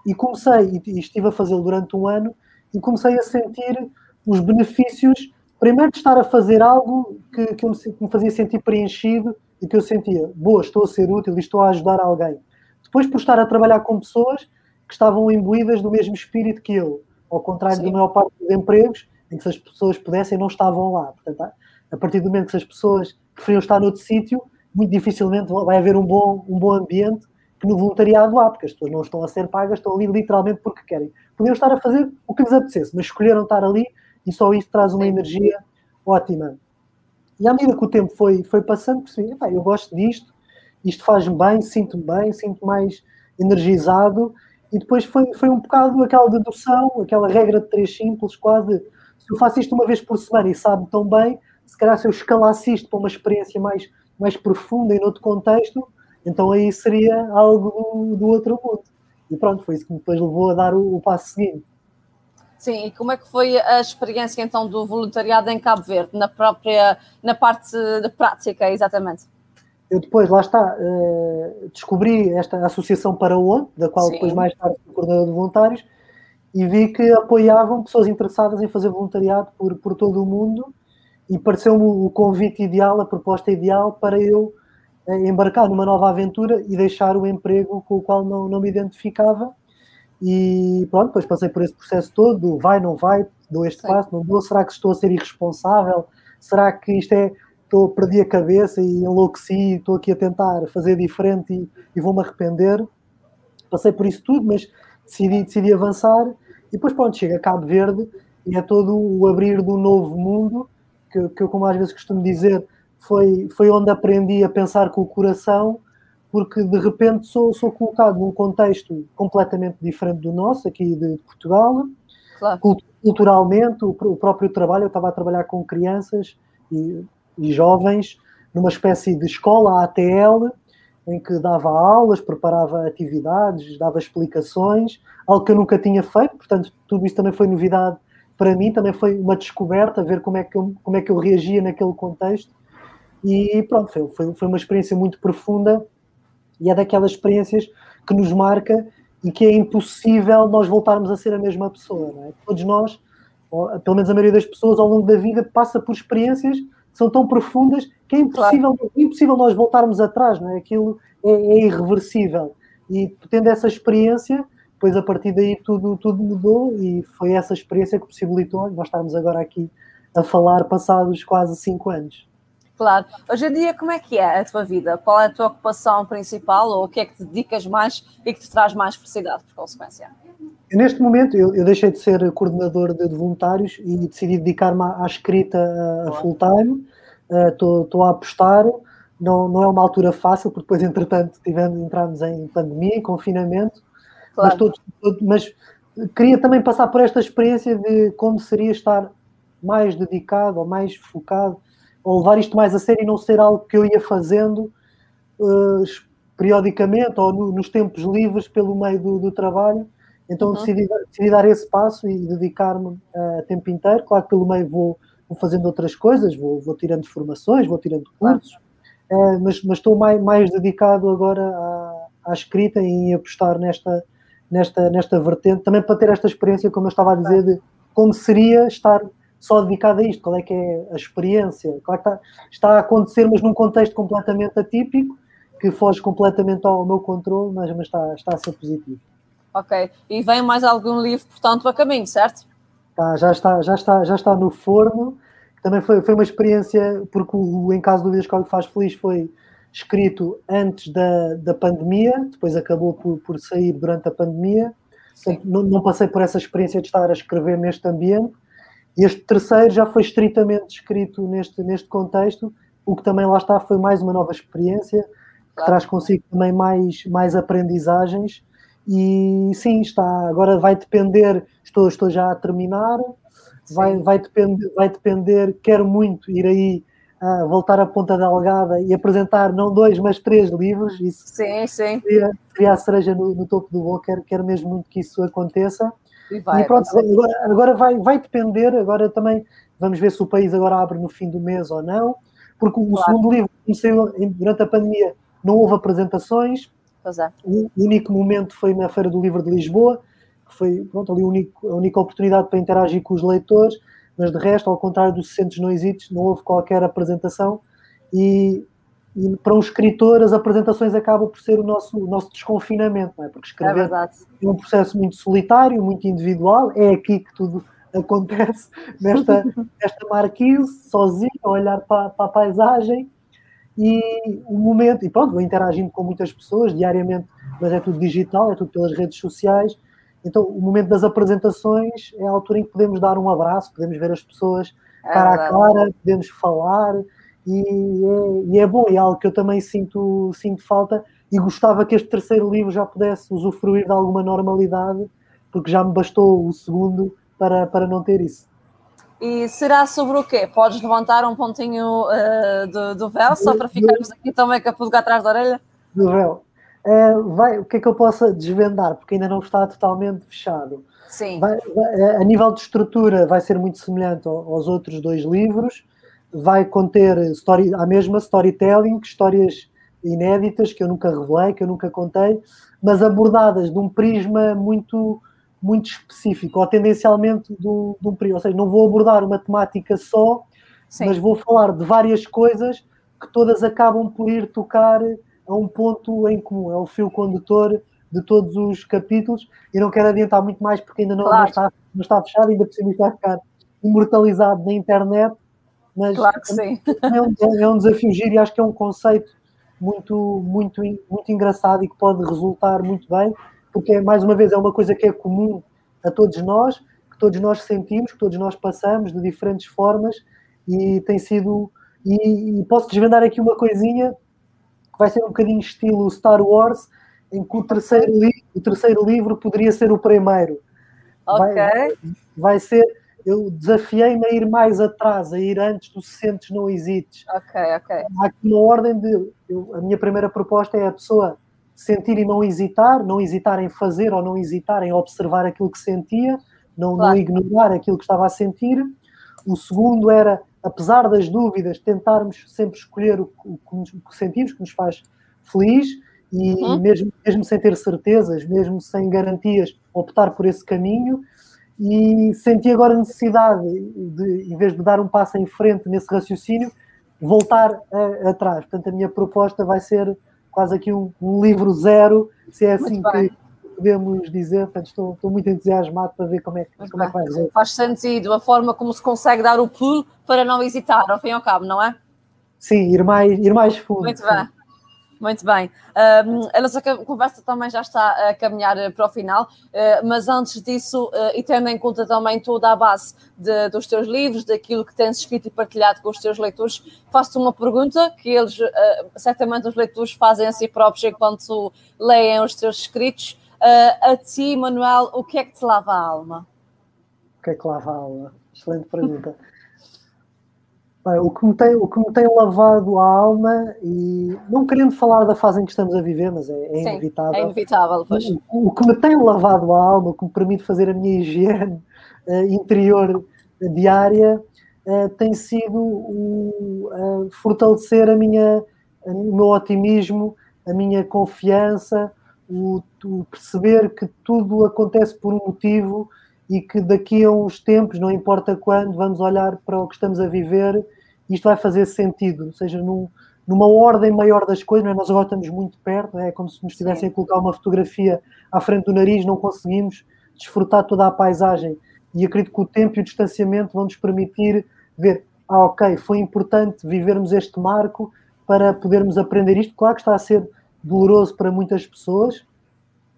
E comecei, e, e estive a fazê-lo durante um ano, e comecei a sentir os benefícios, primeiro de estar a fazer algo que, que, me, que me fazia sentir preenchido e que eu sentia, boa, estou a ser útil e estou a ajudar alguém. Depois, por estar a trabalhar com pessoas que estavam imbuídas do mesmo espírito que eu, ao contrário Sim. da maior parte dos empregos, em que se as pessoas pudessem, não estavam lá. Portanto, a partir do momento que as pessoas preferiam estar noutro sítio, muito dificilmente vai haver um bom, um bom ambiente que no voluntariado há, porque as pessoas não estão a ser pagas, estão ali literalmente porque querem. Podiam estar a fazer o que lhes apetecesse, mas escolheram estar ali e só isso traz uma energia ótima. E à medida que o tempo foi, foi passando, percebi, eu gosto disto, isto faz-me bem, sinto-me bem, sinto mais energizado. E depois foi, foi um bocado aquela dedução, aquela regra de três simples, quase. Se eu faço isto uma vez por semana e sabe tão bem, se calhar se eu escalasse isto para uma experiência mais, mais profunda e noutro contexto, então aí seria algo do, do outro mundo. E pronto, foi isso que me depois levou a dar o, o passo seguinte. Sim, e como é que foi a experiência então do voluntariado em Cabo Verde, na própria, na parte de prática, exatamente? eu depois, lá está, uh, descobri esta Associação para o da qual Sim. depois mais tarde fui coordenador de voluntários, e vi que apoiavam pessoas interessadas em fazer voluntariado por, por todo o mundo, e pareceu-me o convite ideal, a proposta ideal para eu uh, embarcar numa nova aventura e deixar o emprego com o qual não, não me identificava. E pronto, depois passei por esse processo todo, vai, não vai, dou este Sim. passo, não dou, será que estou a ser irresponsável? Será que isto é estou perdi a cabeça e enlouqueci, estou aqui a tentar fazer diferente e, e vou-me arrepender. Passei por isso tudo, mas decidi, decidi avançar e depois pronto, chega a Cabo Verde e é todo o abrir do novo mundo, que, que eu como às vezes costumo dizer, foi, foi onde aprendi a pensar com o coração, porque de repente sou, sou colocado num contexto completamente diferente do nosso, aqui de Portugal, claro. culturalmente, o, o, próprio trabalho, eu estava a trabalhar com crianças e, e jovens numa espécie de escola ATL, em que dava aulas, preparava atividades, dava explicações, algo que eu nunca tinha feito, portanto, tudo isso também foi novidade para mim, também foi uma descoberta, ver como é que eu, como é que eu reagia naquele contexto. E pronto, foi, foi, foi uma experiência muito profunda e é daquelas experiências que nos marca e que é impossível nós voltarmos a ser a mesma pessoa. É? Todos nós, pelo menos a maioria das pessoas, ao longo da vida, passa por experiências que são tão profundas que é impossível, claro. impossível nós voltarmos atrás, não é? Aquilo é, é, irreversível. E tendo essa experiência, depois a partir daí tudo, tudo mudou e foi essa experiência que possibilitou nós estarmos agora aqui a falar passados quase cinco anos. Claro. Hoje em dia, como é que é a tua vida? Qual é a tua ocupação principal ou o que é que te dedicas mais e que te traz mais felicidade, por consequência? Neste momento, eu, eu deixei de ser coordenador de, de voluntários e decidi dedicar-me à, à, escrita a, full-time. Estou uh, a apostar. Não, não é uma altura fácil, porque depois, entretanto, tivemos, entramos em pandemia, em confinamento. Claro. Mas, todo, todo, mas queria também passar por esta experiência de como seria estar mais dedicado ou mais focado levar isto mais a sério e não ser algo que eu ia fazendo uh, periodicamente ou no, nos tempos livres pelo meio do, do trabalho. Então uhum. decidi, decidi, dar esse passo e dedicar-me uh, a tempo inteiro. Claro que pelo meio vou, vou fazendo outras coisas, vou, vou tirando formações, vou tirando cursos, uh, mas, mas, estou mais, mais dedicado agora à, à, escrita e em apostar nesta, nesta, nesta vertente, também para ter esta experiência, como eu estava a dizer, de como seria estar só dedicado a isto, qual é que é a experiência, claro que está, está a acontecer, mas num contexto completamente atípico, que foge completamente ao meu controle, mas, mas está, está a ser positivo. Ok, e vem mais algum livro, portanto, a caminho, certo? Tá, já, está, já, está, já está no forno, também foi, foi uma experiência, porque o Em Caso de Dúvidas que faz feliz foi escrito antes da, da pandemia, depois acabou por, por sair durante a pandemia, não, não passei por essa experiência de estar a escrever neste ambiente, este terceiro já foi estritamente escrito neste, neste contexto, o que também lá está foi mais uma nova experiência, que claro. traz consigo também mais, mais aprendizagens. E sim, está. Agora vai depender, estou, estou já a terminar, vai, vai, depender, vai depender, quero muito ir aí a voltar à ponta da algada e apresentar não dois, mas três livros. Isso sim, sim. Seria, seria a cereja no, no topo do bolo, quero, quero mesmo muito que isso aconteça. E, vai, e pronto, agora, agora, vai, vai depender, agora também vamos ver se o país agora abre no fim do mês ou não, porque o claro. segundo livro começou durante a pandemia, não houve apresentações. É. O único momento foi na Feira do Livro de Lisboa, que foi pronto, ali a única, a única oportunidade para interagir com os leitores, mas de resto, ao contrário dos 60 Noisitos, não houve qualquer apresentação e e para um escritor as apresentações acabam por ser o nosso, o nosso desconfinamento, não é? Porque escrever é, é, um processo muito solitário, muito individual, é aqui que tudo acontece, nesta, nesta marquise, sozinho, a olhar para, para a paisagem. E o momento, e pronto, vou interagindo com muitas pessoas diariamente, mas é tudo digital, é tudo pelas redes sociais, então o momento das apresentações é a altura em que podemos dar um abraço, podemos ver as pessoas é cara a cara, podemos falar, e é, e é bom, é algo que eu também sinto, sinto falta e gostava que este terceiro livro já pudesse usufruir de alguma normalidade, porque já me bastou o segundo para, para não ter isso. E será sobre o quê? Podes levantar um pontinho uh, do, do véu, só para ficarmos aqui também com a pulga atrás da orelha? Do véu. Uh, vai, o que é que eu possa desvendar? Porque ainda não está totalmente fechado. Sim. Vai, vai, a nível de estrutura, vai ser muito semelhante aos outros dois livros vai conter story, a mesma storytelling, histórias inéditas que eu nunca revelei, que eu nunca contei, mas abordadas de um prisma muito muito específico, ou tendencialmente de um, de um prisma. Ou seja, não vou abordar uma temática só, Sim. mas vou falar de várias coisas que todas acabam por ir tocar a um ponto em comum. É o fio condutor de todos os capítulos e não quero adiantar muito mais porque ainda não, claro. não, está, não está fechado, ainda precisa ficar imortalizado na internet, mas claro que sim. É, um, é um desafio giro e acho que é um conceito muito, muito, muito engraçado e que pode resultar muito bem, porque mais uma vez é uma coisa que é comum a todos nós, que todos nós sentimos, que todos nós passamos de diferentes formas e tem sido. E, e posso desvendar aqui uma coisinha. que vai ser um bocadinho estilo Star Wars, em que o terceiro, li o terceiro livro poderia ser o primeiro. Ok. Vai, vai ser. Eu desafiei-me a ir mais atrás, a ir antes do sentes, não hesites. Ok, ok. Há aqui uma ordem de. Eu, a minha primeira proposta é a pessoa sentir e não hesitar, não hesitar em fazer ou não hesitar em observar aquilo que sentia, não, claro. não ignorar aquilo que estava a sentir. O segundo era, apesar das dúvidas, tentarmos sempre escolher o, o, o que sentimos, que nos faz feliz, e uhum. mesmo, mesmo sem ter certezas, mesmo sem garantias, optar por esse caminho. E senti agora a necessidade de, em vez de dar um passo em frente nesse raciocínio, voltar a, atrás. Portanto, a minha proposta vai ser quase aqui um, um livro zero, se é assim que podemos dizer. Portanto, estou, estou, muito entusiasmado para ver como é, como é que vai resolver. Faz sentido a forma como se consegue dar o pulo para não hesitar, ao fim e ao cabo, não é? Sim, ir mais, ir mais fundo. Muito bem. Muito bem. Um, a nossa conversa também já está a caminhar para o final, uh, mas antes disso, uh, e tendo em conta também toda a base de, dos teus livros, daquilo que tens escrito e partilhado com os teus leitores, faço-te uma pergunta que eles, uh, certamente os leitores fazem a si próprios enquanto leem os teus escritos. a ti, Manuel, o que é que te lava a alma? O que é que lava a alma? Excelente pergunta. O, que me tem, o que me tem lavado a alma, e não querendo falar da fase em que estamos a viver, mas é, é Sim, inevitável. É inevitável, pois. O, o, que me tem lavado a alma, o que me permite fazer a minha higiene uh, interior diária, uh, tem sido uh, fortalecer a minha, o meu otimismo, a minha confiança, o, o perceber que tudo acontece por um motivo e que daqui a uns tempos, não importa quando, vamos olhar para o que estamos a viver isto vai fazer sentido, ou seja, num, numa ordem maior das coisas, é? nós agora estamos muito perto, é? Como se nos estivessem a colocar uma fotografia à frente do nariz, não conseguimos desfrutar toda a paisagem. E acredito que o tempo e o distanciamento vão nos permitir ver, ah ok, foi importante vivermos este marco para podermos aprender isto, claro que está a ser doloroso para muitas pessoas,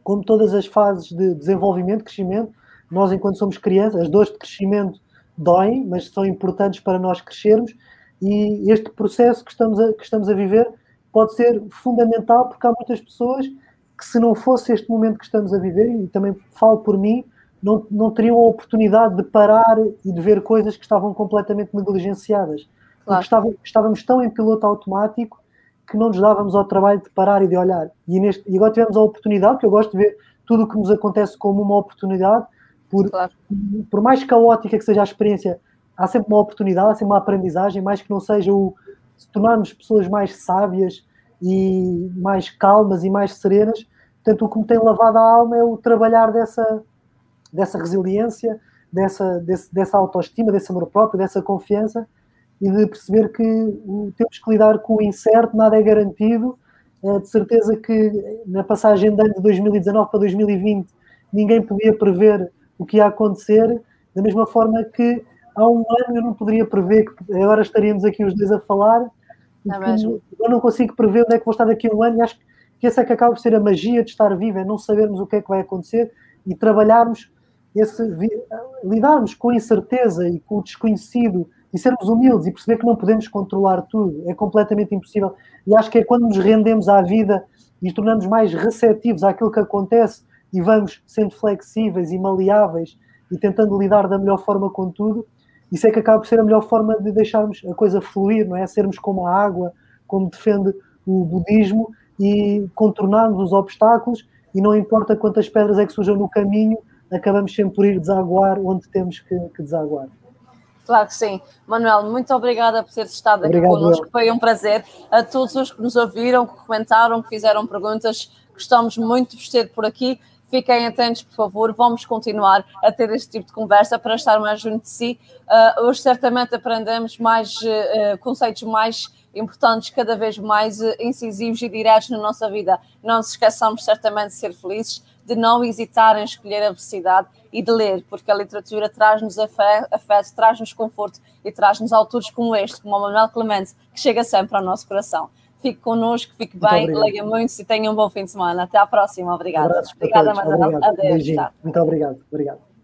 como todas as fases de desenvolvimento, crescimento, nós, enquanto somos crianças, as dores de crescimento doem, mas são importantes para nós crescermos e este processo que estamos a, que estamos a viver pode ser fundamental porque há muitas pessoas que se não fosse este momento que estamos a viver, e também falo por mim, não, não teriam a oportunidade de parar e de ver coisas que estavam completamente negligenciadas. Claro. Porque estávamos tão em piloto automático que não nos dávamos ao trabalho de parar e de olhar. E, neste, e agora tivemos a oportunidade, que eu gosto de ver tudo o que nos acontece como uma oportunidade, por, claro. por mais caótica que seja a experiência, há sempre uma oportunidade, há sempre uma aprendizagem, mais que não seja o se tornarmos pessoas mais sábias e mais calmas e mais serenas. Portanto, o que me tem lavado a alma é o trabalhar dessa, dessa resiliência, dessa, desse, dessa autoestima, desse amor próprio, dessa confiança e de perceber que temos que lidar com o incerto, nada é garantido. É de certeza que na passagem de ano de 2019 para 2020 ninguém podia prever o que ia acontecer, da mesma forma que há um ano eu não poderia prever que agora estaríamos aqui os dois a falar. É eu não consigo prever onde é que vou estar daqui a um ano e acho que essa é que acaba por ser a magia de estar vivo, é não sabermos o que é que vai acontecer e trabalharmos esse, lidarmos com a incerteza e com o desconhecido e sermos humildes e perceber que não podemos controlar tudo, é completamente impossível. E acho que é quando nos rendemos à vida e tornamos mais receptivos àquilo que acontece e vamos sendo flexíveis e maleáveis e tentando lidar da melhor forma com tudo, isso é que acaba por ser a melhor forma de deixarmos a coisa fluir, não é? Sermos como a água, como defende o budismo e contornarmos os obstáculos e não importa quantas pedras é que surjam no caminho, acabamos sempre por ir desaguar onde temos que, que desaguar. Claro que sim. Manuel, muito obrigada por ter estado aqui Obrigado, connosco. Foi um prazer. A todos os que nos ouviram, que comentaram, que fizeram perguntas, gostamos muito de vos ter por aqui. Fiquem atentos, por favor. Vamos continuar a ter este tipo de conversa para estar mais junto de si. Uh, hoje, certamente, aprendemos mais uh, conceitos mais importantes, cada vez mais uh, incisivos e diretos na nossa vida. Não nos esqueçamos, certamente, de ser felizes, de não hesitar em escolher a velocidade e de ler, porque a literatura traz-nos afeto, traz-nos conforto e traz-nos autores como este, como o Manuel Clemente, que chega sempre ao nosso coração. Fique connosco, fique bem, leia muito e tenha um bom fim de semana. Até à próxima. Obrigada. Um Obrigada, Manuel. Adeus. Muito obrigado. Obrigado.